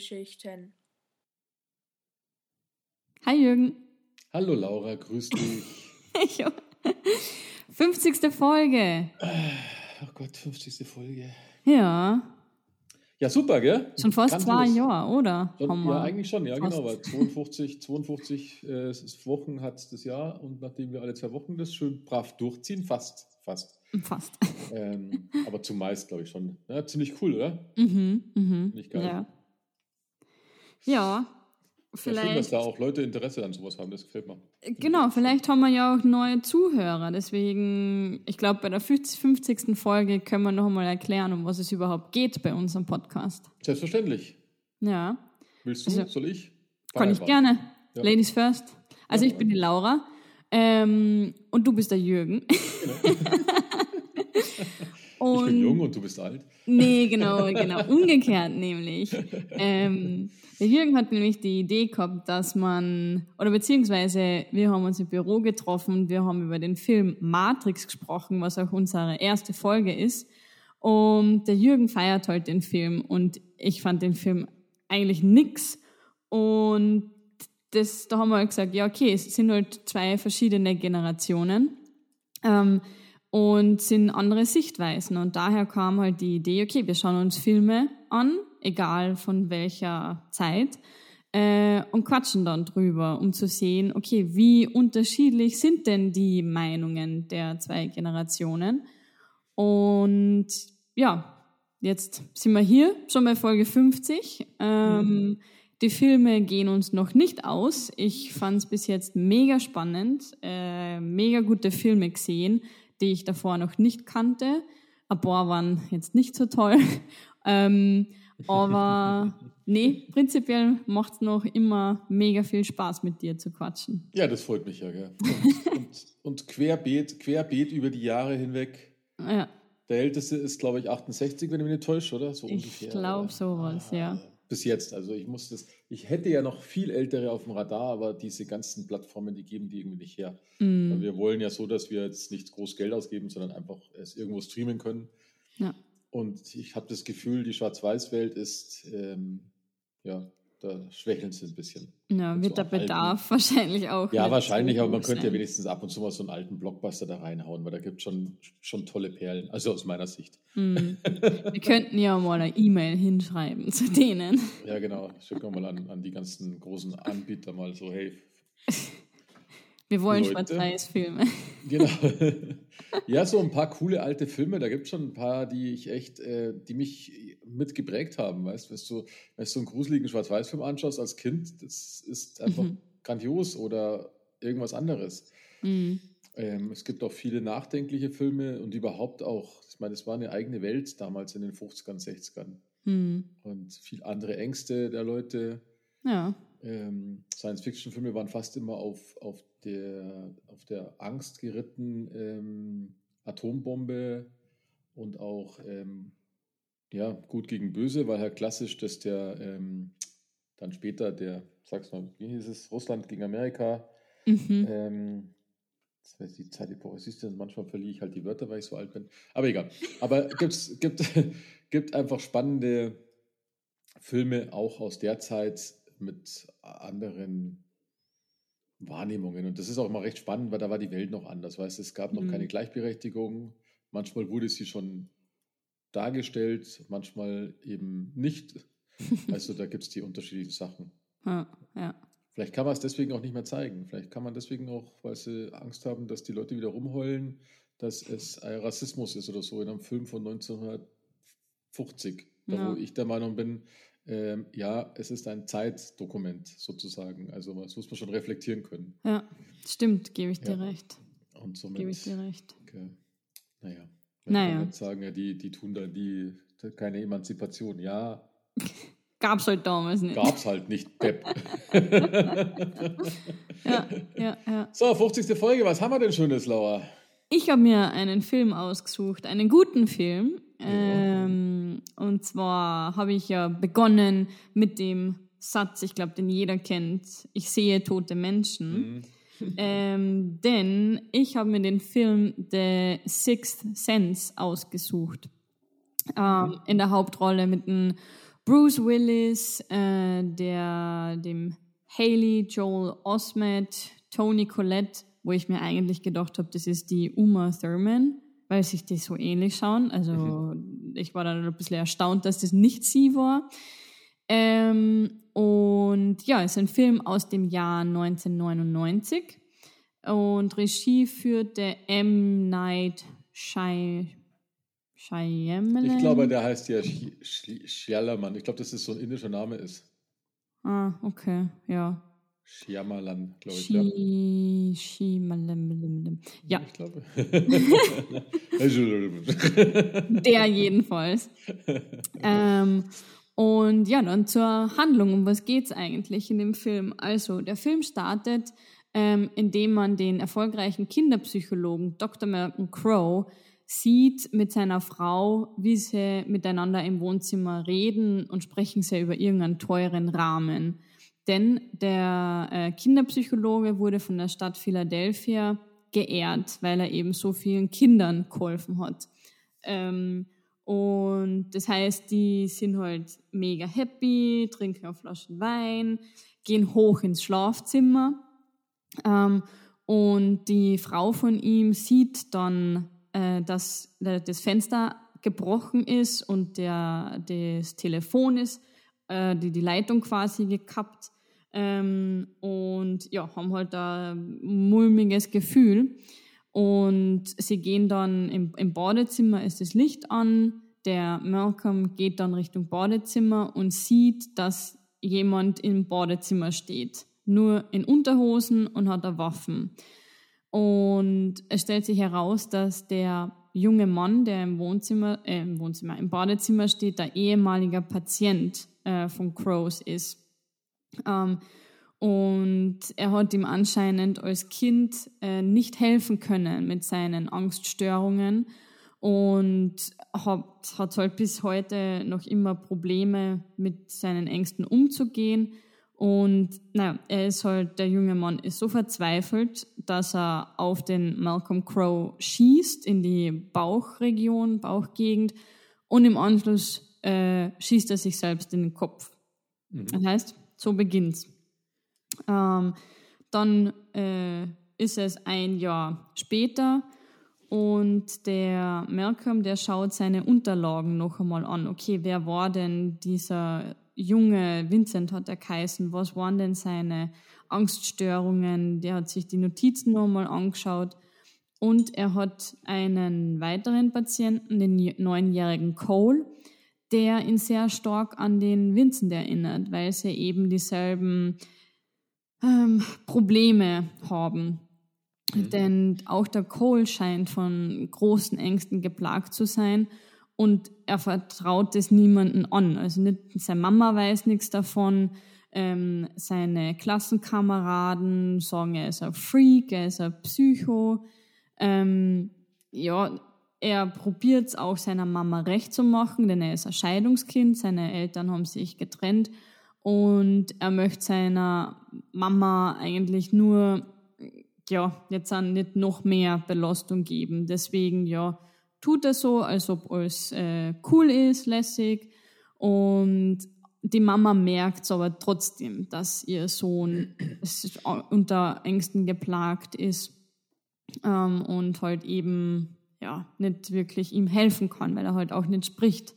Filmgeschichten. Hi Jürgen. Hallo Laura, grüß dich. 50. Folge. Oh Gott, 50. Folge. Ja. Ja, super, gell? Schon fast Ganz zwei. Jahre, oder? Schon, ja, eigentlich schon, ja, fast. genau. Weil 52, 52 äh, Wochen hat das Jahr und nachdem wir alle zwei Wochen das schön brav durchziehen, fast, fast. Fast. Ähm, aber zumeist, glaube ich, schon. Ja, ziemlich cool, oder? Mhm, mhm. Nicht geil. Ja. Ja, Ja, schön, dass vielleicht. da auch Leute Interesse an sowas haben, das gefällt mir. Genau, vielleicht haben wir ja auch neue Zuhörer. Deswegen, ich glaube, bei der 50. 50. Folge können wir noch einmal erklären, um was es überhaupt geht bei unserem Podcast. Selbstverständlich. Ja, Willst du? Also, Soll ich? kann ich gerne. Ja. Ladies first. Also Ja, ich bin die Laura ähm, und du bist der Jürgen. Ich bin jung und du bist alt. Nee, genau, genau. Umgekehrt nämlich. Ähm, der Jürgen hat nämlich die Idee gehabt, dass man, oder beziehungsweise wir haben uns im Büro getroffen, wir haben über den Film Matrix gesprochen, was auch unsere erste Folge ist. Und der Jürgen feiert halt den Film und ich fand den Film eigentlich nix. Und das, da haben wir halt gesagt, ja, okay, es sind halt zwei verschiedene Generationen. Ähm, und sind andere Sichtweisen. Und daher kam halt die Idee, okay, wir schauen uns Filme an, egal von welcher Zeit, äh, und quatschen dann drüber, um zu sehen, okay, wie unterschiedlich sind denn die Meinungen der zwei Generationen. Und ja, jetzt sind wir hier, schon bei Folge 50. Ähm, Die Filme gehen uns noch nicht aus. Ich fand es bis jetzt mega spannend, äh, mega gute Filme gesehen, die ich davor noch nicht kannte. Ein paar waren jetzt nicht so toll. ähm, aber nee, prinzipiell macht es noch immer mega viel Spaß, mit dir zu quatschen. Ja, das freut mich ja, gell? Und, und, und querbeet, querbeet über die Jahre hinweg. Ja, Der älteste ist, glaube ich, 68, wenn ich mich nicht täusche, oder? So ich ungefähr. glaube sowas, ja. Bis jetzt. Also ich muss das, ich hätte ja noch viel ältere auf dem Radar, aber diese ganzen Plattformen, die geben die irgendwie nicht her. Mm, wir wollen ja so, dass wir jetzt nicht groß Geld ausgeben, sondern einfach es irgendwo streamen können. ja. Und ich habe das Gefühl, die Schwarz-Weiß-Welt ist, ähm, ja, da schwächeln sie ein bisschen. ja, wird so der alten- Bedarf wahrscheinlich auch. Ja, wahrscheinlich, aber man hoch könnte ja sein. wenigstens ab und zu mal so einen alten Blockbuster da reinhauen, weil da gibt es schon, schon tolle Perlen. Also aus meiner Sicht. Mm. Wir könnten ja mal eine E-Mail hinschreiben zu denen. Ja, genau. Schicken wir mal an, an die ganzen großen Anbieter mal so, hey, Wir wollen. Schwarz-Weiß-Filme. Genau. ja, so ein paar coole alte Filme. Da gibt es schon ein paar, die ich echt, äh, die mich mitgeprägt haben. Weißt du, wenn du so einen gruseligen Schwarz-Weiß-Film anschaust als Kind, das ist einfach Mhm. grandios oder irgendwas anderes. Mm. Ähm, es gibt auch viele nachdenkliche Filme und überhaupt auch, ich meine, es war eine eigene Welt damals in den 50ern, 60ern. Mm. Und viel andere Ängste der Leute. Ja. Ähm, Science-Fiction-Filme waren fast immer auf, auf, der, auf der Angst geritten, ähm, Atombombe und auch ähm, ja, gut gegen böse, weil halt klassisch, dass der ähm, dann später der, sag's mal, wie hieß es, Russland gegen Amerika, Mhm. ähm, das weiß die Zeit, du, manchmal verliere ich halt die Wörter, weil ich so alt bin. Aber egal. Aber gibt's, gibt, gibt einfach spannende Filme auch aus der Zeit mit anderen Wahrnehmungen. Und das ist auch immer recht spannend, weil da war die Welt noch anders. Weißt du, es gab noch Mhm. keine Gleichberechtigung. Manchmal wurde sie schon dargestellt, manchmal eben nicht. Also da gibt es die unterschiedlichen Sachen. Ja, ja. Vielleicht kann man es deswegen auch nicht mehr zeigen. Vielleicht kann man deswegen auch, weil sie Angst haben, dass die Leute wieder rumheulen, dass es Rassismus ist oder so in einem Film von 1950. Da Ja. wo ich der Meinung bin, ähm, ja, es ist ein Zeitdokument sozusagen. Also das muss man schon reflektieren können. ja. Stimmt, gebe ich dir Ja. recht. Und somit, Gebe ich dir recht. okay, naja. Naja. nicht sagen, ja, die, die tun da die, keine Emanzipation. Ja, Gab's halt damals nicht. gab's halt nicht, Pep. Ja, ja, ja. so, 50. Folge, was haben wir denn Schönes, Laura? Ich habe mir einen Film ausgesucht, einen guten Film. Ähm, und zwar habe ich ja begonnen mit dem Satz, ich glaube, den jeder kennt. Ich sehe tote Menschen. Mhm. ähm, denn ich habe mir den Film The Sixth Sense ausgesucht. Ähm, in der Hauptrolle mit dem Bruce Willis, äh, der, dem Haley Joel Osment, Tony Collette, wo ich mir eigentlich gedacht habe, das ist die Uma Thurman, weil sich die so ähnlich schauen. Also mhm. ich war dann ein bisschen erstaunt, dass das nicht sie war. Ähm, und ja, es ist ein Film aus dem Jahr 1999 und Regie führte M. Night Shy Shyamalan. Ich glaube, der heißt ja Shyamalan. Ich glaube, dass das so ein indischer Name ist. Ah, okay, ja. Shyamalan, glaube ich. Shi, Shyamalan. Ja. Ich glaube. der jedenfalls. ähm, und ja, dann zur Handlung. Um was geht es eigentlich in dem Film? Also, der Film startet, ähm, indem man den erfolgreichen Kinderpsychologen Dr. Malcolm Crowe sieht mit seiner Frau, wie sie miteinander im Wohnzimmer reden und sprechen sie über irgendeinen teuren Rahmen. Denn der äh, Kinderpsychologe wurde von der Stadt Philadelphia geehrt, weil er eben so vielen Kindern geholfen hat. Ähm, und das heißt, die sind halt mega happy, trinken eine Flaschen Wein, gehen hoch ins Schlafzimmer. Ähm, und die Frau von ihm sieht dann äh, dass das Fenster gebrochen ist und der, das Telefon ist, äh, die, die Leitung quasi gekappt. Ähm, und ja, haben halt ein mulmiges Gefühl. Und sie gehen dann im, im Badezimmer, ist das Licht an. Der Malcolm geht dann Richtung Badezimmer und sieht, dass jemand im Badezimmer steht. Nur in Unterhosen und hat da Waffen. Und es stellt sich heraus, dass der junge Mann, der im Wohnzimmer, äh, im Wohnzimmer, im Badezimmer steht, der ehemaliger Patient äh, von Crows ist. Ähm, und er hat ihm anscheinend als Kind äh, nicht helfen können mit seinen Angststörungen und hat, hat halt bis heute noch immer Probleme mit seinen Ängsten umzugehen. Und naja, er ist halt, der junge Mann ist so verzweifelt, dass er auf den Malcolm Crowe schießt in die Bauchregion, Bauchgegend so beginnt's. Ähm, dann äh, ist es ein Jahr später und der Malcolm, der schaut seine Unterlagen noch einmal an. Okay, wer war denn dieser junge? Vincent hat er geheißen, was waren denn seine Angststörungen, der hat sich die Notizen nochmal angeschaut. Und er hat einen weiteren Patienten, den neunjährigen Cole, der ihn sehr stark an den Vincent erinnert, weil sie eben dieselben ähm, Probleme haben. Mhm. Denn auch der Cole scheint von großen Ängsten geplagt zu sein und er vertraut es niemanden an. Also nicht, seine Mama weiß nichts davon, ähm, seine Klassenkameraden sagen, er ist ein Freak, er ist ein Psycho. Ähm, ja, er probiert es auch seiner Mama recht zu machen, denn er ist ein Scheidungskind, seine Eltern haben sich getrennt und er möchte seiner Mama eigentlich nur, ja, jetzt nicht noch mehr Belastung geben. Deswegen, ja, tut er so, als ob alles äh, cool ist, lässig. Und die Mama merkt aber trotzdem, dass ihr Sohn unter Ängsten geplagt ist ähm, und halt eben ja nicht wirklich ihm helfen kann, weil er halt auch nicht spricht.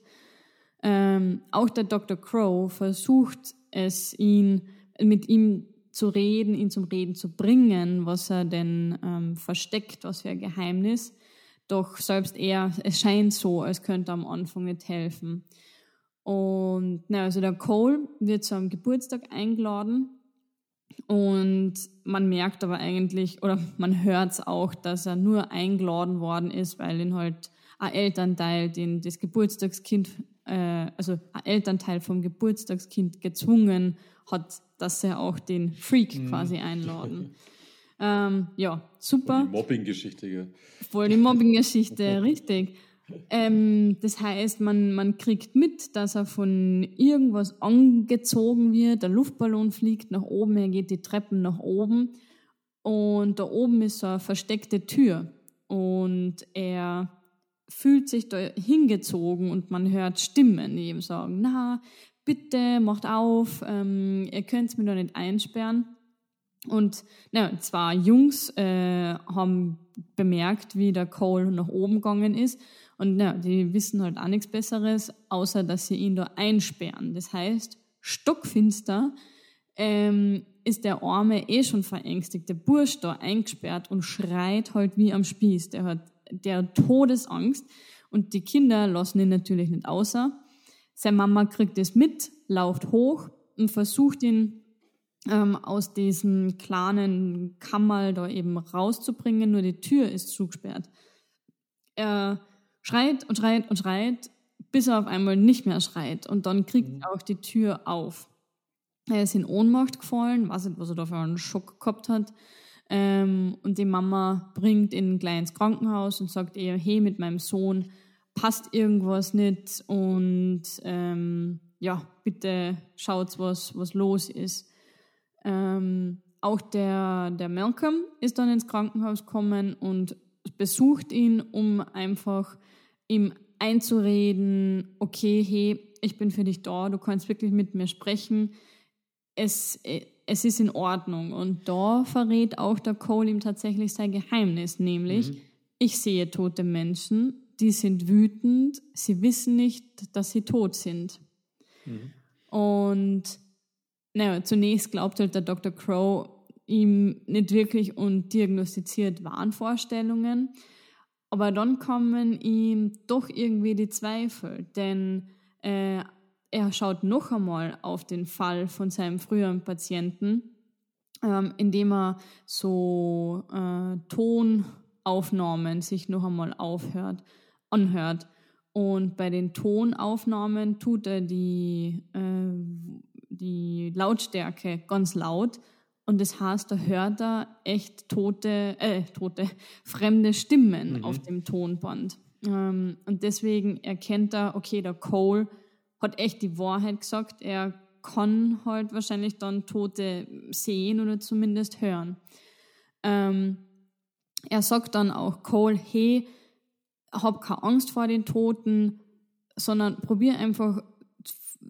Ähm, auch der Dr. Crow versucht es, ihn mit ihm zu reden, ihn zum Reden zu bringen, was er denn ähm, versteckt, was für ein Geheimnis. Doch selbst er, es scheint so, als könnte er am Anfang nicht helfen. Und na, also der Cole wird zu einem Geburtstag eingeladen und man merkt aber eigentlich, oder man hört es auch, dass er nur eingeladen worden ist, weil ihn halt ein Elternteil, den das Geburtstagskind, äh, also ein Elternteil vom Geburtstagskind gezwungen hat, dass er auch den Freak mhm. quasi einladen. Ähm, ja, super. Die Mobbing-Geschichte, ja. Voll die Mobbing-Geschichte, richtig. Ähm, das heißt, man, man kriegt mit, dass er von irgendwas angezogen wird. Der Luftballon fliegt nach oben, er geht die Treppen nach oben. Und da oben ist so eine versteckte Tür. Und er fühlt sich da hingezogen und man hört Stimmen, die ihm sagen, na, bitte macht auf, ähm, ihr könnt mich da nicht einsperren. Und na, zwei Jungs äh, haben bemerkt, wie der Cole nach oben gegangen ist. Und na, die wissen halt auch nichts Besseres, außer dass sie ihn da einsperren. Das heißt, stockfinster ähm, ist der arme, eh schon verängstigte Bursch da eingesperrt und schreit halt wie am Spieß. Der hat, der Todesangst und die Kinder lassen ihn natürlich nicht außer. Seine Mama kriegt es mit, lauft hoch und versucht ihn ähm, aus diesem kleinen Kammerl da eben rauszubringen, nur die Tür ist zugesperrt. Er schreit und schreit und schreit, bis er auf einmal nicht mehr schreit und dann kriegt mhm. auch die Tür auf. Er ist in Ohnmacht gefallen, weiß nicht, was er da für einen Schock gehabt hat. Ähm, und die Mama bringt ihn gleich ins Krankenhaus und sagt ihr, hey, mit meinem Sohn passt irgendwas nicht und ähm, ja, bitte schaut, was, was los ist. Ähm, auch der, der Malcolm ist dann ins Krankenhaus gekommen und besucht ihn, um einfach ihm einzureden, okay, hey, ich bin für dich da, du kannst wirklich mit mir sprechen, es, es ist in Ordnung. Und da verrät auch der Cole ihm tatsächlich sein Geheimnis, nämlich, mhm. ich sehe tote Menschen, die sind wütend, sie wissen nicht, dass sie tot sind. Mhm. Und naja, zunächst glaubt halt der Dr. Crow ihm nicht wirklich und diagnostiziert Wahnvorstellungen. Aber dann kommen ihm doch irgendwie die Zweifel, denn äh, er schaut noch einmal auf den Fall von seinem früheren Patienten, ähm, indem er so äh, Tonaufnahmen sich noch einmal aufhört, anhört. Und bei den Tonaufnahmen tut er die äh, die Lautstärke ganz laut und das heißt, da hört er echt tote, äh, tote, fremde Stimmen mhm. auf dem Tonband. Ähm, und deswegen erkennt er, okay, der Cole hat echt die Wahrheit gesagt. Er kann halt wahrscheinlich dann Tote sehen oder zumindest hören. Ähm, er sagt dann auch Cole, hey, hab keine Angst vor den Toten, sondern probier einfach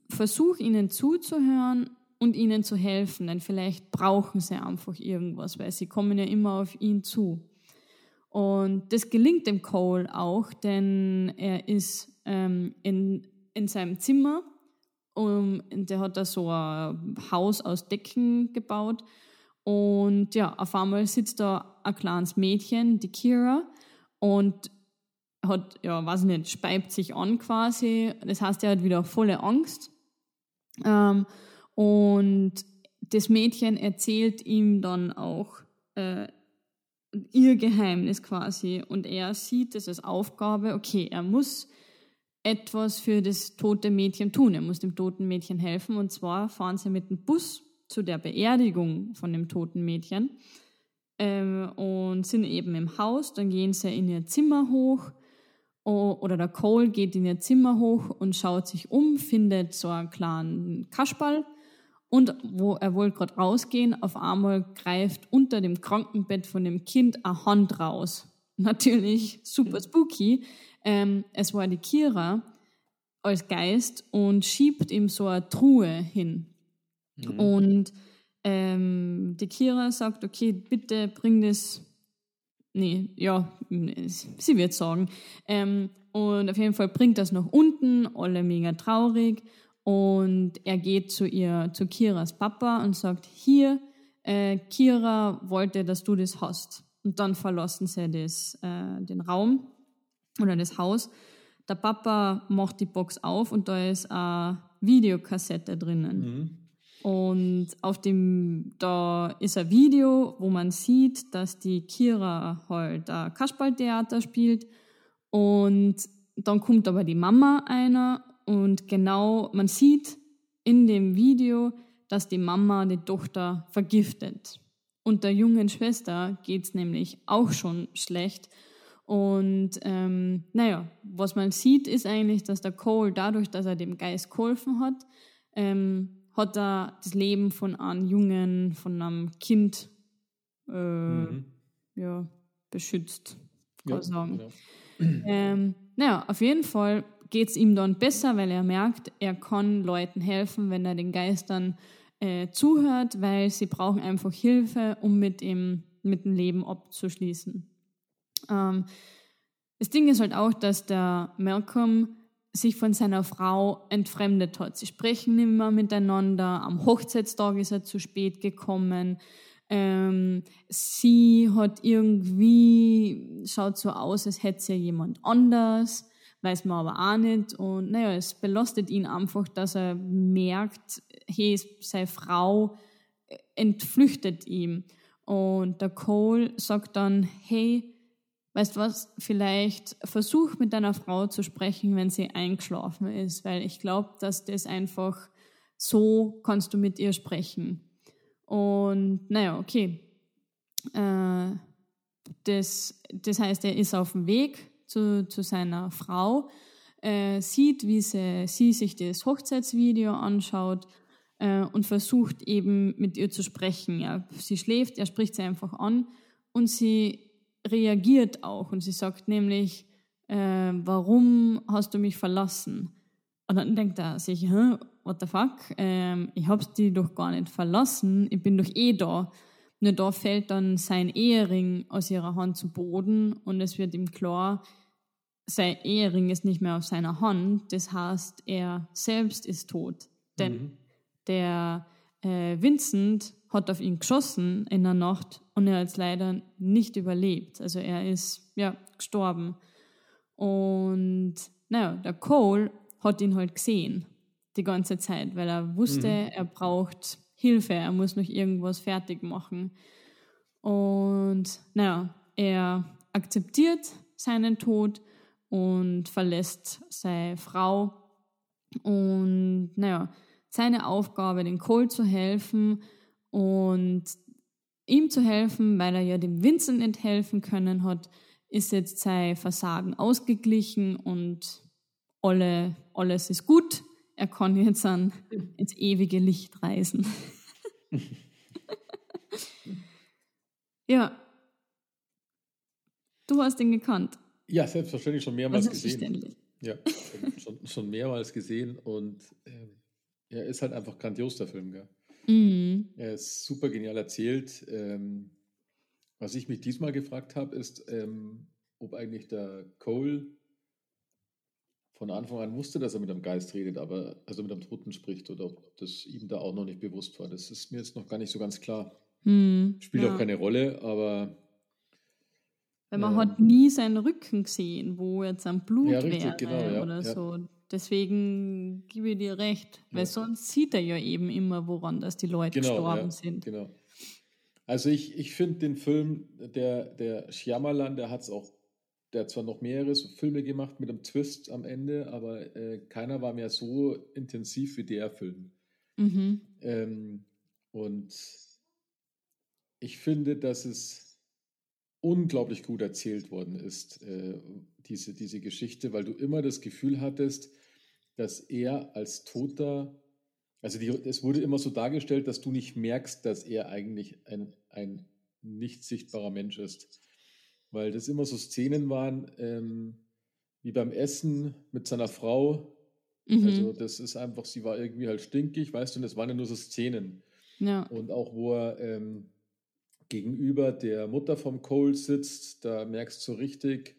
versuch ihnen zuzuhören und ihnen zu helfen, denn vielleicht brauchen sie einfach irgendwas, weil sie kommen ja immer auf ihn zu. Und das gelingt dem Cole auch, denn er ist ähm, in, in seinem Zimmer, um, der hat da so ein Haus aus Decken gebaut und ja, auf einmal sitzt da ein kleines Mädchen, die Kira, und hat, ja, weiß nicht, speibt sich an quasi. Das heißt, er hat wieder volle Angst ähm, und das Mädchen erzählt ihm dann auch äh, ihr Geheimnis quasi. Und er sieht es als Aufgabe, okay, er muss etwas für das tote Mädchen tun, er muss dem toten Mädchen helfen. Und zwar fahren sie mit dem Bus zu der Beerdigung von dem toten Mädchen ähm, und sind eben im Haus, dann gehen sie in ihr Zimmer hoch oder der Cole geht in ihr Zimmer hoch und schaut sich um, findet so einen kleinen Kasperl und wo er wollte gerade rausgehen, auf einmal greift unter dem Krankenbett von dem Kind eine Hand raus. Natürlich super spooky. Ähm, es war die Kira als Geist und schiebt ihm so eine Truhe hin. Mhm. Und ähm, die Kira sagt, okay, bitte bring das nee, ja, sie wird sagen. Ähm, und auf jeden Fall bringt das nach unten, alle mega traurig. Und er geht zu ihr, zu Kiras Papa und sagt, hier, äh, Kira wollte, dass du das hast. Und dann verlassen sie das, äh, den Raum oder das Haus. Der Papa macht die Box auf und da ist eine Videokassette drinnen. Mhm. Und auf dem, da ist ein Video, wo man sieht, dass die Kira halt Kasperltheater spielt. Und dann kommt aber die Mama einer und genau, man sieht in dem Video, dass die Mama die Tochter vergiftet. Und der jungen Schwester geht's nämlich auch schon schlecht. Und ähm, naja, was man sieht, ist eigentlich, dass der Cole dadurch, dass er dem Geist geholfen hat, ähm, hat er das Leben von einem Jungen, von einem Kind äh, mhm. ja, beschützt, kann ja, sagen. Genau. Ähm, naja, auf jeden Fall geht es ihm dann besser, weil er merkt, er kann Leuten helfen, wenn er den Geistern äh, zuhört, weil sie brauchen einfach Hilfe, um mit ihm mit dem Leben abzuschließen. Ähm, das Ding ist halt auch, dass der Malcolm sich von seiner Frau entfremdet hat. Sie sprechen nicht mehr miteinander. Am Hochzeitstag ist er zu spät gekommen. Ähm, sie hat irgendwie, schaut so aus, als hätte sie jemand anders, weiß man aber auch nicht. Und naja, es belastet ihn einfach, dass er merkt, hey, seine Frau entflüchtet ihm. Und der Cole sagt dann, hey, weißt du was, vielleicht versuch mit deiner Frau zu sprechen, wenn sie eingeschlafen ist, weil ich glaube, dass das einfach so kannst du mit ihr sprechen. Und naja, okay. Äh, das, das heißt, er ist auf dem Weg zu, zu seiner Frau, äh, sieht, wie sie, sie sich das Hochzeitsvideo anschaut äh, und versucht eben mit ihr zu sprechen. Ja. Sie schläft, er spricht sie einfach an und sie reagiert auch und sie sagt nämlich, äh, warum hast du mich verlassen? Und dann denkt er sich, Hä, what the fuck, ähm, ich hab die doch gar nicht verlassen, ich bin doch eh da. Nur da fällt dann sein Ehering aus ihrer Hand zu Boden und es wird ihm klar, sein Ehering ist nicht mehr auf seiner Hand, das heißt, er selbst ist tot. Denn mhm. der äh, Vincent hat auf ihn geschossen in der Nacht und er hat es leider nicht überlebt. Also er ist ja gestorben. Und naja, der Cole hat ihn halt gesehen die ganze Zeit, weil er wusste, mhm. er braucht Hilfe, er muss noch irgendwas fertig machen. Und naja, er akzeptiert seinen Tod und verlässt seine Frau. Und naja, seine Aufgabe, den Cole zu helfen und ihm zu helfen, weil er ja dem Vincent nicht helfen können hat, ist jetzt sein Versagen ausgeglichen und alle, alles ist gut. Er kann jetzt an, ins ewige Licht reisen. ja. Du hast ihn gekannt. Ja, selbstverständlich schon mehrmals gesehen. Ja, schon, schon mehrmals gesehen und äh, er ist halt einfach grandios, der Film, gell? Mhm. Er ist super genial erzählt. Ähm, was ich mich diesmal gefragt habe, ist, ähm, ob eigentlich der Cole von Anfang an wusste, dass er mit einem Geist redet, aber also mit einem Toten spricht oder ob das ihm da auch noch nicht bewusst war. Das ist mir jetzt noch gar nicht so ganz klar. Mhm, Spielt ja. auch keine Rolle, aber weil man ja. hat nie seinen Rücken gesehen, wo jetzt ein Blut ja, richtig, wäre genau, ja, oder so. Deswegen gebe ich dir recht, weil sonst sieht er ja eben immer, woran dass die Leute genau, gestorben sind. Genau. Also ich, ich finde den Film, der, der Shyamalan, der hat es auch, der hat zwar noch mehrere so Filme gemacht mit einem Twist am Ende, aber äh, keiner war mehr so intensiv wie der Film. Mhm. Ähm, und ich finde, dass es unglaublich gut erzählt worden ist, äh, diese, diese Geschichte, weil du immer das Gefühl hattest, dass er als Toter, also die, es wurde immer so dargestellt, dass du nicht merkst, dass er eigentlich ein, ein nicht sichtbarer Mensch ist. Weil das immer so Szenen waren, ähm, wie beim Essen mit seiner Frau. Mhm. Also das ist einfach, sie war irgendwie halt stinkig, weißt du, und das waren ja nur so Szenen. Ja. Und auch wo er ähm, gegenüber der Mutter vom Cole sitzt, da merkst du richtig,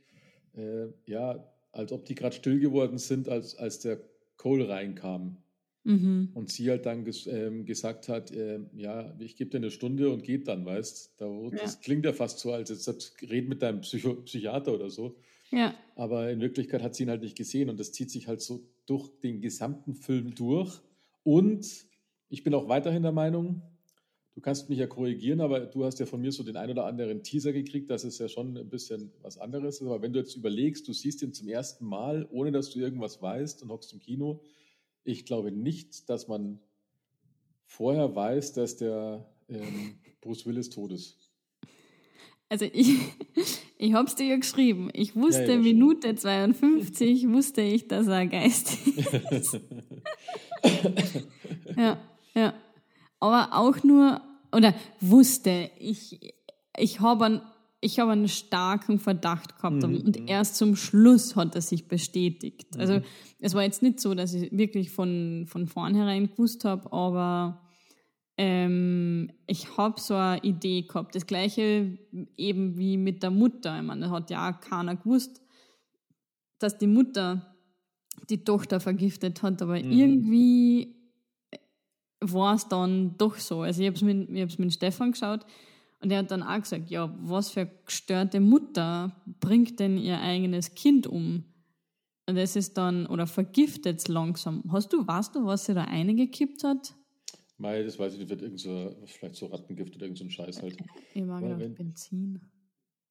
äh, ja, als ob die gerade still geworden sind, als, als der Cole reinkam. Mhm. Und sie halt dann ges ähm, gesagt hat, äh, ja, ich gebe dir eine Stunde und geht dann, weißt da, ja. Das klingt ja fast so, als jetzt red mit deinem Psycho Psychiater oder so. Ja. Aber in Wirklichkeit hat sie ihn halt nicht gesehen und das zieht sich halt so durch den gesamten Film durch. Und ich bin auch weiterhin der Meinung, Du kannst mich ja korrigieren, aber du hast ja von mir so den ein oder anderen Teaser gekriegt, das ist ja schon ein bisschen was anderes. Aber wenn du jetzt überlegst, du siehst ihn zum ersten Mal, ohne dass du irgendwas weißt und hockst im Kino, ich glaube nicht, dass man vorher weiß, dass der ähm, Bruce Willis tot ist. Also ich, ich habe es dir ja geschrieben. Ich wusste ja, Minute 52, wusste ich, dass er ein Geist ist. ja, ja. Aber auch nur, oder wusste, ich, ich habe einen, ich hab einen starken Verdacht gehabt mhm. und mhm. erst zum Schluss hat er sich bestätigt. Also mhm. es war jetzt nicht so, dass ich wirklich von, von vornherein gewusst habe, aber ähm, ich habe so eine Idee gehabt. Das gleiche eben wie mit der Mutter. Ich meine, da hat ja auch keiner gewusst, dass die Mutter die Tochter vergiftet hat, aber mhm. irgendwie war es dann doch so. Also ich habe es mit, mit Stefan geschaut und er hat dann auch gesagt, ja, was für gestörte Mutter bringt denn ihr eigenes Kind um? Und das ist dann, oder vergiftet es langsam. Hast du, weißt du, was sie da eingekippt hat? Mei, das weiß ich nicht, wird irgend so, vielleicht so Rattengift oder irgend so ein Scheiß halt. Ich mag ja wenn, Benzin.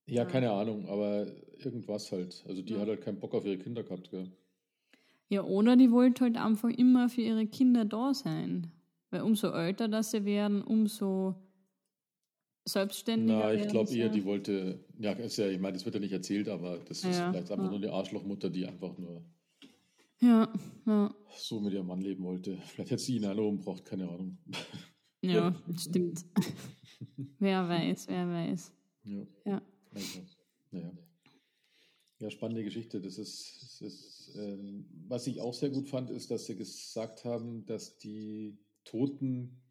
Ja, keine Ahnung, aber irgendwas halt. Also die ja. hat halt keinen Bock auf ihre Kinder gehabt, gell? Ja, oder die wollte halt einfach immer für ihre Kinder da sein. Weil umso älter dass sie werden, umso selbstständiger. Na, ich glaube eher, die wollte, ja, ist ja, ich meine, das wird ja nicht erzählt, aber das ist ja, vielleicht einfach ja. nur eine Arschlochmutter, die einfach nur ja, ja. so mit ihrem Mann leben wollte. Vielleicht hätte sie ihn alle umgebracht, keine Ahnung. Ja, stimmt. wer weiß, wer weiß. Ja. ja. Also, naja. Ja, spannende Geschichte. Das ist, das ist ähm, was ich auch sehr gut fand, ist, dass sie gesagt haben, dass die Toten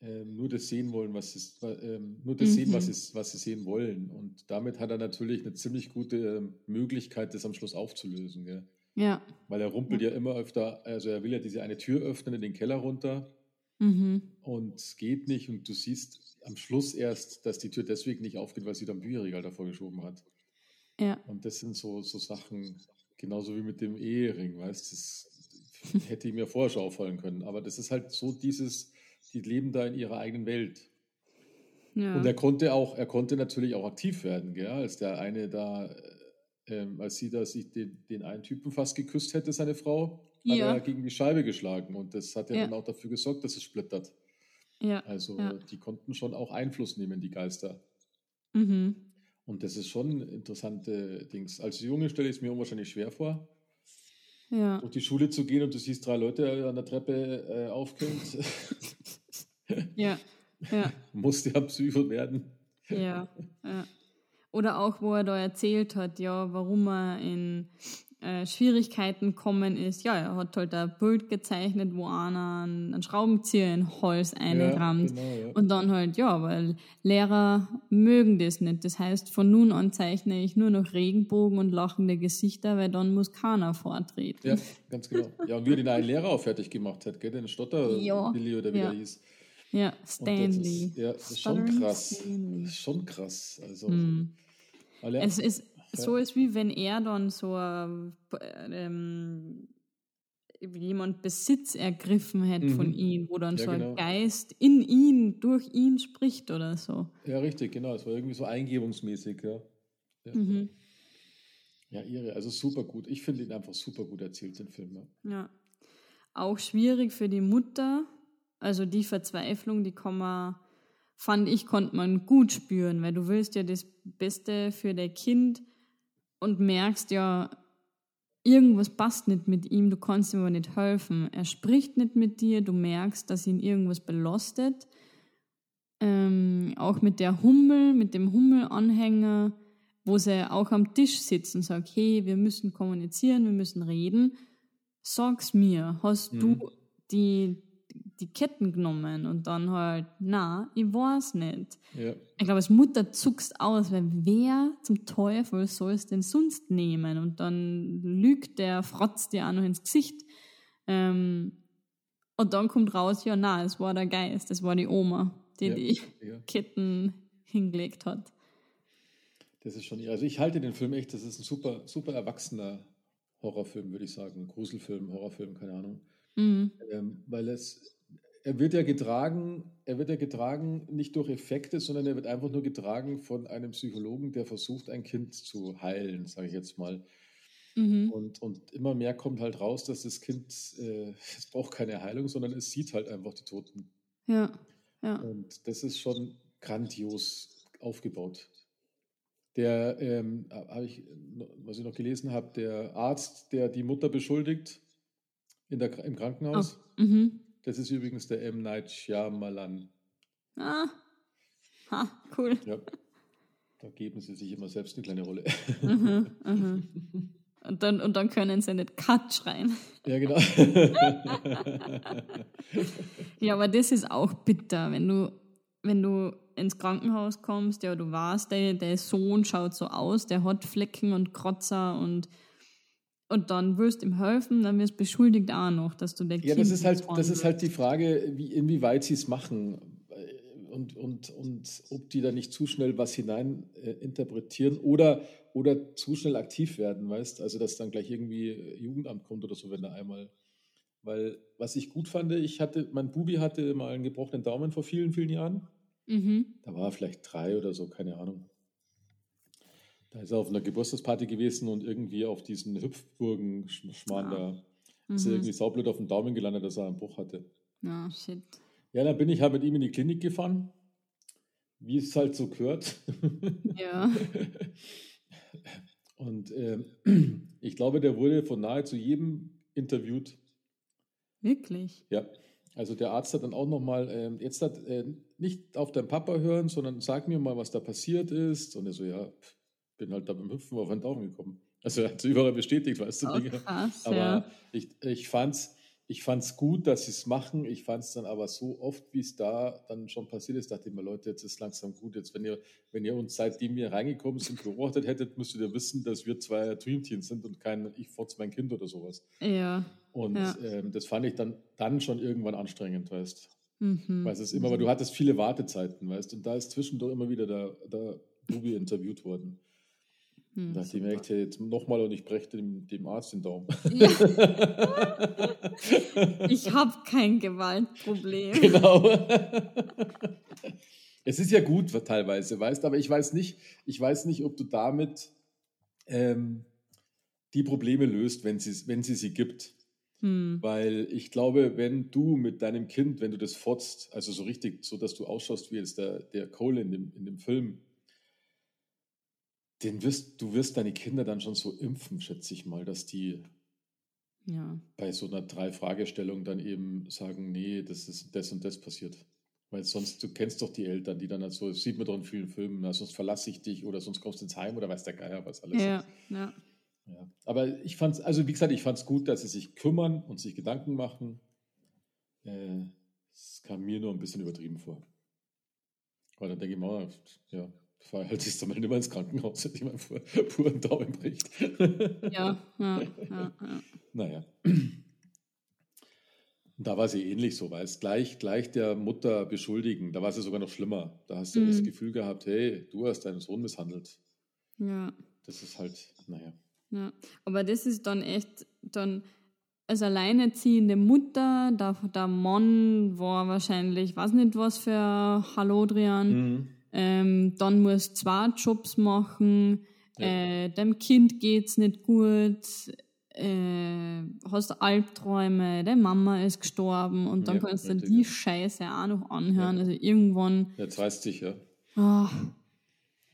ähm, nur das sehen wollen, was sie, ähm, nur das mhm. sehen, was mhm. sie, was sie sehen wollen. Und damit hat er natürlich eine ziemlich gute Möglichkeit, das am Schluss aufzulösen. Gell? Ja. Weil er rumpelt ja. ja immer öfter, also er will ja diese eine Tür öffnen in den Keller runter. Mhm. Und es geht nicht und du siehst am Schluss erst, dass die Tür deswegen nicht aufgeht, weil sie da ein Bücherregal davor geschoben hat. Ja. Und das sind so, so Sachen, genauso wie mit dem Ehering, weißt du, das hätte ich mir vorher schon auffallen können. Aber das ist halt so dieses, die leben da in ihrer eigenen Welt. Ja. Und er konnte auch, er konnte natürlich auch aktiv werden, gell? als der eine da ähm, als sie da sich den, den, einen Typen fast geküsst hätte, seine Frau, ja. hat er gegen die Scheibe geschlagen. Und das hat ja, ja. dann auch dafür gesorgt, dass es splittert. Ja. Also die konnten schon auch Einfluss nehmen, die Geister. Mhm. Und das ist schon interessante Dings. Als Junge stelle ich es mir unwahrscheinlich schwer vor, ja. durch die Schule zu gehen und du siehst drei Leute an der Treppe äh, aufkommen. ja, ja. Musste ja Psycho werden. Ja, ja. Oder auch, wo er da erzählt hat, ja, warum er in äh, Schwierigkeiten kommen ist. Ja, er hat halt ein Bild gezeichnet, wo einer einen, Schraubenzieher in Holz einrammt. Ja, genau, ja. Und dann halt, ja, weil Lehrer mögen das nicht. Das heißt, von nun an zeichne ich nur noch Regenbogen und lachende Gesichter, weil dann muss keiner vortreten. Ja, ganz genau. Ja, und wie er den einen Lehrer auch fertig gemacht hat, gell? Den Stotter, ja, Billy oder wie ja. der hieß. Ja, Stanley. Ist, ja, das ist schon krass. Das ist schon krass. Also, er, es ist. So ist wie wenn er dann so ähm, jemand Besitz ergriffen hätte mhm. von ihm, wo dann ja, so ein genau. Geist in ihn, durch ihn spricht oder so. Ja, richtig, genau. Es war irgendwie so eingebungsmäßig, ja. Ja, mhm. ja irre. Also super gut. Ich finde ihn einfach super gut erzählt, den Film. Ja. ja. Auch schwierig für die Mutter, also die Verzweiflung, die kann man, fand ich, konnte man gut spüren, weil du willst ja das Beste für dein Kind und merkst ja, irgendwas passt nicht mit ihm, du kannst ihm aber nicht helfen. Er spricht nicht mit dir, du merkst, dass ihn irgendwas belastet. Ähm, auch mit der Hummel, mit dem Hummelanhänger, wo sie auch am Tisch sitzen und sagt, hey, wir müssen kommunizieren, wir müssen reden. Sag's mir, hast mhm. du die, die Ketten genommen und dann halt, na, ich weiß nicht. Ja. Ich glaube, als Mutter zuckst aus, weil wer zum Teufel soll es denn sonst nehmen? Und dann lügt der, frotzt dir auch noch ins Gesicht. Ähm, und dann kommt raus, ja, na, es war der Geist, es war die Oma, die ja, die ja. Ketten hingelegt hat. Das ist schon, also ich halte den Film echt, das ist ein super, super erwachsener Horrorfilm, würde ich sagen. Gruselfilm, Horrorfilm, keine Ahnung. Mhm. Ähm, weil es, er wird ja getragen, er wird ja getragen nicht durch Effekte, sondern er wird einfach nur getragen von einem Psychologen, der versucht, ein Kind zu heilen, sage ich jetzt mal. Mhm. Und, und immer mehr kommt halt raus, dass das Kind, äh, es braucht keine Heilung, sondern es sieht halt einfach die Toten. Ja, ja. Und das ist schon grandios aufgebaut. Der, ähm, habe ich, was ich noch gelesen habe, der Arzt, der die Mutter beschuldigt in der, im Krankenhaus, Oh, mhm. Das ist übrigens der M. Night Shyamalan. Ah. Ha, cool. Ja. Da geben sie sich immer selbst eine kleine Rolle. Mhm, mhm. Und dann, und dann können sie nicht Cut schreien. ja, genau. Ja, aber das ist auch bitter, wenn du, wenn du ins Krankenhaus kommst, ja, du weißt, der, der Sohn schaut so aus, der hat Flecken und Kratzer und, und dann wirst ihm helfen, dann wirst beschuldigt auch noch, dass du der Ja, Kind das ist halt, das ist halt die. Frage, wie, inwieweit sie es machen äh, und, und, und ob die da nicht zu schnell was hinein äh, interpretieren oder, oder zu schnell aktiv werden, weißt Also, dass dann gleich irgendwie äh, Jugendamt kommt oder so, wenn da einmal. Weil, was ich gut fand, ich hatte, mein Bubi hatte mal einen gebrochenen Daumen vor vielen, vielen Jahren. Mhm. Da war er vielleicht drei oder so, keine Ahnung. Da ist er auf einer Geburtstagsparty gewesen und irgendwie auf diesen Hüpfburgen-Schmarrn Ah. da ist er Mhm. irgendwie saublöd auf den Daumen gelandet, dass er einen Bruch hatte. Ja, shit. Ja, dann bin ich halt mit ihm in die Klinik gefahren, wie es halt so gehört. Ja. Und ähm, ich glaube, der wurde von nahezu jedem interviewt. Wirklich. Ja, also der Arzt hat dann auch nochmal, ähm, jetzt hat äh, nicht auf deinen Papa hören, sondern sag mir mal, was da passiert ist. Und er so, ja, pf, bin halt da beim Hüpfen auf einen Daumen gekommen. Also er hat es überall bestätigt, weißt du, Oh, Dinge. krass, Aber ja. ich, ich fand es ich fand's gut, dass sie es machen. Ich fand es dann aber so oft, wie es da dann schon passiert ist, dachte ich mir, Leute, jetzt ist langsam gut. Jetzt, wenn ihr, wenn ihr uns seitdem wir reingekommen sind, beobachtet hättet, müsstet ihr wissen, dass wir zwei Dreamteams sind und kein ich fotz mein Kind oder sowas. Ja. Und Ja. ähm, das fand ich dann, dann schon irgendwann anstrengend, weißt Mhm. Weil es ist immer, weil du hattest viele Wartezeiten, weißt Und da ist zwischendurch immer wieder der, der Bubi interviewt worden. Hm, Da super. echt, hey, jetzt nochmal und ich breche dem, dem Arzt den Daumen. Ja. Ich habe kein Gewaltproblem. genau. es ist ja gut teilweise, weißt aber ich weiß nicht, ich weiß nicht, ob du damit ähm, die Probleme löst, wenn, sie, wenn sie sie gibt. Hm. Weil ich glaube, wenn du mit deinem Kind, wenn du das fotzt, also so richtig, so dass du ausschaust wie jetzt der, der Cole in dem, in dem Film, den wirst, du wirst deine Kinder dann schon so impfen, schätze ich mal, dass die Ja. bei so einer Drei-Fragestellung dann eben sagen, nee, das ist das und das passiert. Weil sonst, du kennst doch die Eltern, die dann halt so, das sieht man doch in vielen Filmen, na, sonst verlasse ich dich oder sonst kommst du ins Heim oder weiß der Geier was alles. Ja, ja. Ja. Aber ich fand es, also wie gesagt, ich fand es gut, dass sie sich kümmern und sich Gedanken machen. Äh, Es kam mir nur ein bisschen übertrieben vor. Weil dann denke ich mal, ja, halt jetzt mal nicht mehr ins Krankenhaus, wenn ich mal pur, pur einen Daumen bricht. Ja, ja, ja, ja. Naja. Da war sie ähnlich so, weißt gleich, gleich der Mutter beschuldigen. Da war sie sogar noch schlimmer. Da hast du das Mhm. Gefühl gehabt, hey, du hast deinen Sohn misshandelt. ja. Das ist halt, naja. Ja, aber das ist dann echt dann als alleinerziehende Mutter, der, der Mann war wahrscheinlich, weiß nicht was für Hallodrian, Mhm. Ähm, dann musst zwei Jobs machen, Ja. äh, deinem Kind geht's nicht gut, äh, hast Albträume, deine Mama ist gestorben und dann Ja, kannst du die. Scheiße auch noch anhören. Ja. Also irgendwann, Jetzt reißt sich, ja. ah,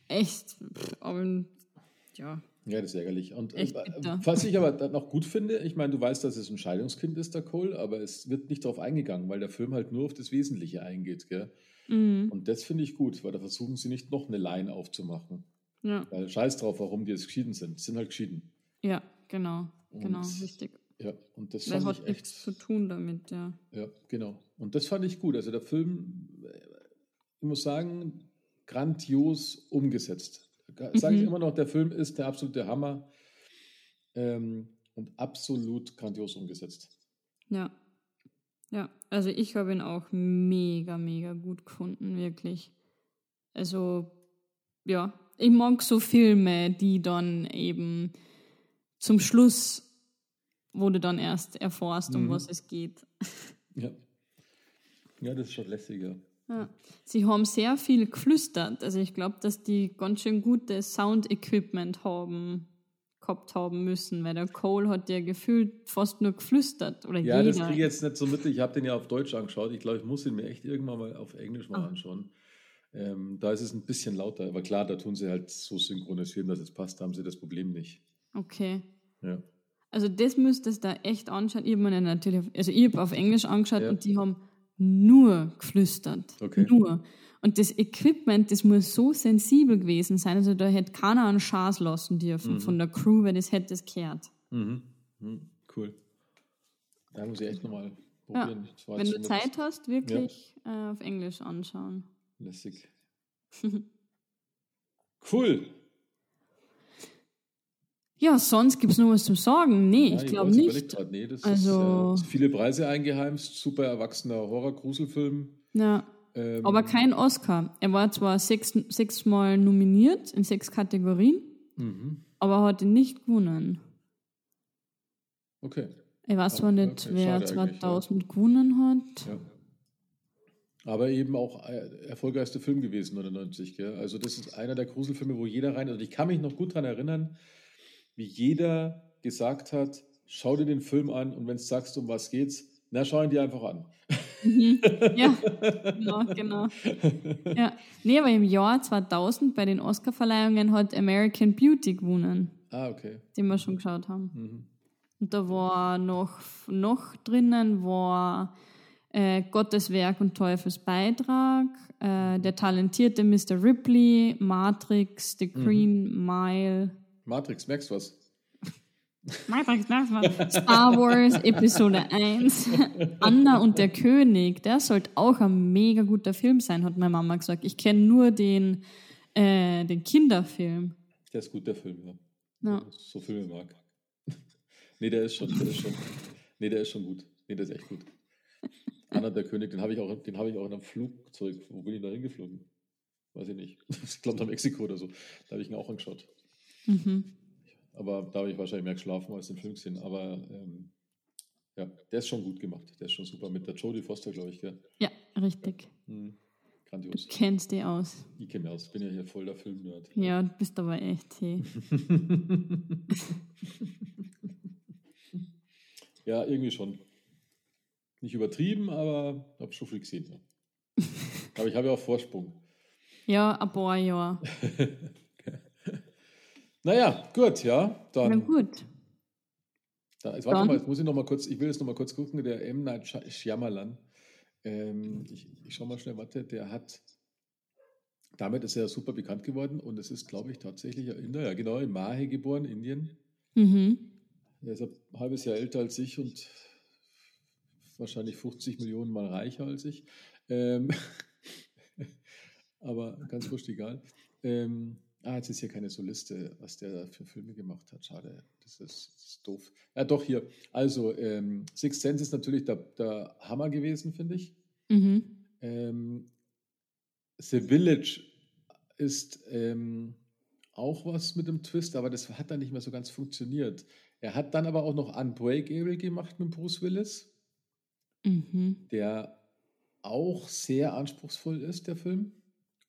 echt, pff, aber ja, Ja, das ist ärgerlich. Und äh, was ich aber dann noch gut finde, ich meine, du weißt, dass es ein Scheidungskind ist, der Cole, aber es wird nicht darauf eingegangen, weil der Film halt nur auf das Wesentliche eingeht. Gell? mhm. Und das finde ich gut, weil da versuchen sie nicht noch eine Line aufzumachen. ja, Weil scheiß drauf, warum die jetzt geschieden sind. Sie sind halt geschieden. ja, genau, genau, Und- richtig. Ja, und das fand hat ich echt. nichts zu tun damit, ja. Ja, genau. Und das fand ich gut. Also der Film, äh, ich muss sagen, grandios umgesetzt. Sage ich Mhm. immer noch, der Film ist der absolute Hammer ähm, und absolut grandios umgesetzt. Ja. Ja, also ich habe ihn auch mega, mega gut gefunden, wirklich. Also, ja, ich mag so Filme, die dann eben zum Schluss, wo du dann erst erfährst, um Mhm. was es geht. Ja. Ja, das ist schon lässiger. Ja. Sie haben sehr viel geflüstert. Also ich glaube, dass die ganz schön gutes Sound-Equipment haben, gehabt haben müssen, weil der Cole hat ja gefühlt fast nur geflüstert. Oder Ja, jeder. das kriege ich jetzt nicht so mit. Ich habe den ja auf Deutsch angeschaut. Ich glaube, ich muss ihn mir echt irgendwann mal auf Englisch mal Ah. anschauen. Ähm, da ist es ein bisschen lauter, aber klar, da tun sie halt so synchronisieren, dass es passt, da haben sie das Problem nicht. Okay. Ja. Also das müsstest du da echt anschauen. Ich habe mir natürlich, also ich habe auf Englisch angeschaut Ja. und die haben nur geflüstert. Okay. Nur. Und das Equipment, das muss so sensibel gewesen sein. Also da hätte keiner einen Chance lassen dürfen von der Crew, wenn das hätte es gehört. Mhm. Mhm. Cool. Da muss ich echt nochmal Ja. probieren. War Wenn du Zeit hast, wirklich äh, auf Englisch anschauen. Lässig. cool. Ja, sonst gibt es noch was zum Sagen? Nee, Ja, ich glaube nicht. Nee, Also- ist äh, viele Preise eingeheimst, super erwachsener Horror-Gruselfilm. Ja. Ähm, Aber kein Oscar. Er war zwar sechs, sechsmal nominiert in sechs Kategorien, mhm. aber hat ihn nicht gewonnen. Okay. Ich weiß zwar Okay, nicht, okay, wer schade eigentlich, 2000 gewonnen hat. Ja. Aber eben auch äh, erfolgreichste Film gewesen, 99. Gell? Also, das ist einer der Gruselfilme, wo jeder rein. Also, ich kann mich noch gut daran erinnern, wie jeder gesagt hat: Schau dir den Film an und wenn du sagst, um was geht's, na, schau ihn dir einfach an. Ja, genau, genau. Ja. Nee, aber im Jahr 2000 bei den Oscarverleihungen hat American Beauty gewonnen, ah, okay. den wir schon geschaut haben. Mhm. Und da war noch, noch drinnen war äh, Gottes Werk und Teufels Beitrag, äh, der talentierte Mr. Ripley, Matrix, The Green Mile, Matrix, merkst du was? Matrix, das war Star Wars Episode 1, Anna und der König, der sollte auch ein mega guter Film sein, hat meine Mama gesagt. Ich kenne nur den, äh, den Kinderfilm. Der ist gut, der Film, ja. Ja. So Filme mag. nee, der ist schon, der ist schon, nee, der ist schon gut. Nee, der ist echt gut. Anna der König, den habe ich auch, den habe ich auch in einem Flugzeug. Wo bin ich da hingeflogen? Weiß ich nicht. Ich glaube nach Mexiko oder so. Da habe ich ihn auch angeschaut. Mhm. Aber da habe ich wahrscheinlich mehr geschlafen als den Film gesehen. Aber ähm, ja, der ist schon gut gemacht. Der ist schon super. Mit der Jodie Foster, glaube ich, gell? Ja, richtig. Hm, grandios. Kennst die aus. Ich kenne aus. Bin ja hier voll der Filmnerd. Ja, du bist aber echt, hey. Ja, irgendwie schon. Nicht übertrieben, aber habe schon viel gesehen. Ja. aber ich habe ja auch Vorsprung. Ja, ein paar Jahre. Naja, gut, ja. Na Dann, gut. da, jetzt, warte Dann- mal, jetzt muss ich noch mal kurz, ich will jetzt noch mal kurz gucken, der M. Night Shy- Shyamalan. Ähm, ich, ich schau mal schnell, warte, der hat, damit ist er super bekannt geworden und es ist, glaube ich, tatsächlich ein Inder, ja genau, in Mahe geboren, Indien. Mhm. Er ist ein halbes Jahr älter als ich und wahrscheinlich 50 Millionen mal reicher als ich. Ähm, aber ganz wurscht egal. Ähm, ah, jetzt ist hier keine so Liste, was der da für Filme gemacht hat. Schade, das ist, das ist doof. Ja, doch hier. Also, ähm, Sixth Sense ist natürlich der, der Hammer gewesen, finde ich. Mhm. Ähm, The Village ist ähm, auch was mit dem Twist, aber das hat dann nicht mehr so ganz funktioniert. Er hat dann aber auch noch Unbreakable gemacht mit Bruce Willis, Mhm. der auch sehr anspruchsvoll ist, der Film,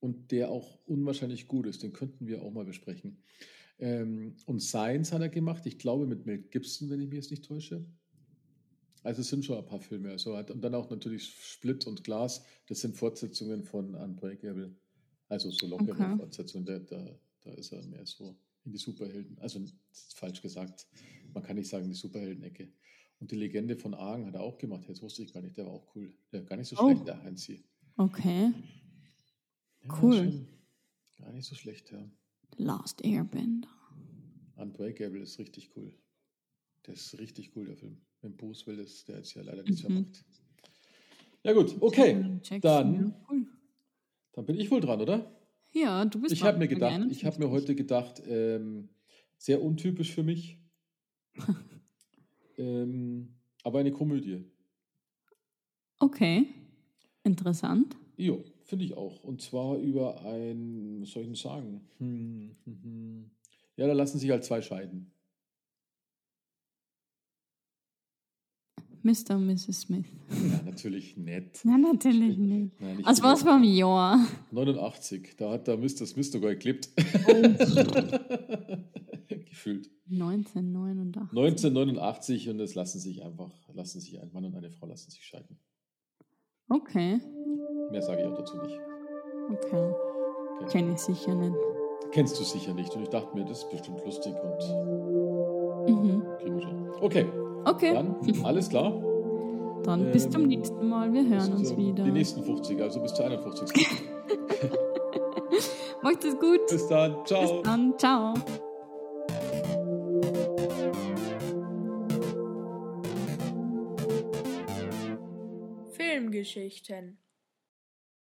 und der auch unwahrscheinlich gut ist. Den könnten wir auch mal besprechen. Ähm, und Science hat er gemacht, ich glaube mit Mel Gibson, wenn ich mich jetzt nicht täusche. Also es sind schon ein paar Filme. Also hat, und dann auch natürlich Split und Glas. Das sind Fortsetzungen von Unbreakable. Also so lockere Okay. Fortsetzungen. Da, da, da ist er mehr so in die Superhelden. Also falsch gesagt. Man kann nicht sagen die Superhelden-Ecke. Und die Legende von Argen hat er auch gemacht. Jetzt wusste ich gar nicht. Der war auch cool. Der war gar nicht so Oh. schlecht, der Heinzi. Okay. Ja, Cool. Gar nicht so schlecht, ja. Last Airbender. Unbreakable ist richtig cool. Der ist richtig cool, der Film. Wenn Bruce Willis, der jetzt ja leider nichts Mhm. mehr macht. Ja gut, okay. Dann, dann bin ich wohl dran, oder? Ja, du bist Ich habe mir dran. gedacht, ich habe mir heute gedacht, ähm, sehr untypisch für mich, ähm, aber eine Komödie. Okay. Interessant. Jo, finde ich auch. Und zwar über ein, was soll ich denn sagen? Hm, hm, hm. Ja, da lassen sich halt zwei scheiden. Mr. und Mrs. Smith. Ja, natürlich nett. Ja, natürlich nicht. Nein, ich Also was beim Jahr? 89, da hat der Mr. Smith sogar geklebt. Gefühlt. 1989. 1989 und es lassen sich einfach, lassen sich ein Mann und eine Frau lassen sich scheiden. Okay. Mehr sage ich auch dazu nicht. Okay. Genau. Kenne ich sicher nicht. Kennst du sicher nicht. Und ich dachte mir, das ist bestimmt lustig und Mhm. kriegen wir schon. Okay, Okay, dann alles klar. dann bis zum ähm, nächsten Mal. Wir hören uns zur- wieder. Die nächsten 50, also bis zur 51. Macht es gut. bis dann. Ciao. Bis dann. Ciao. Filmgeschichten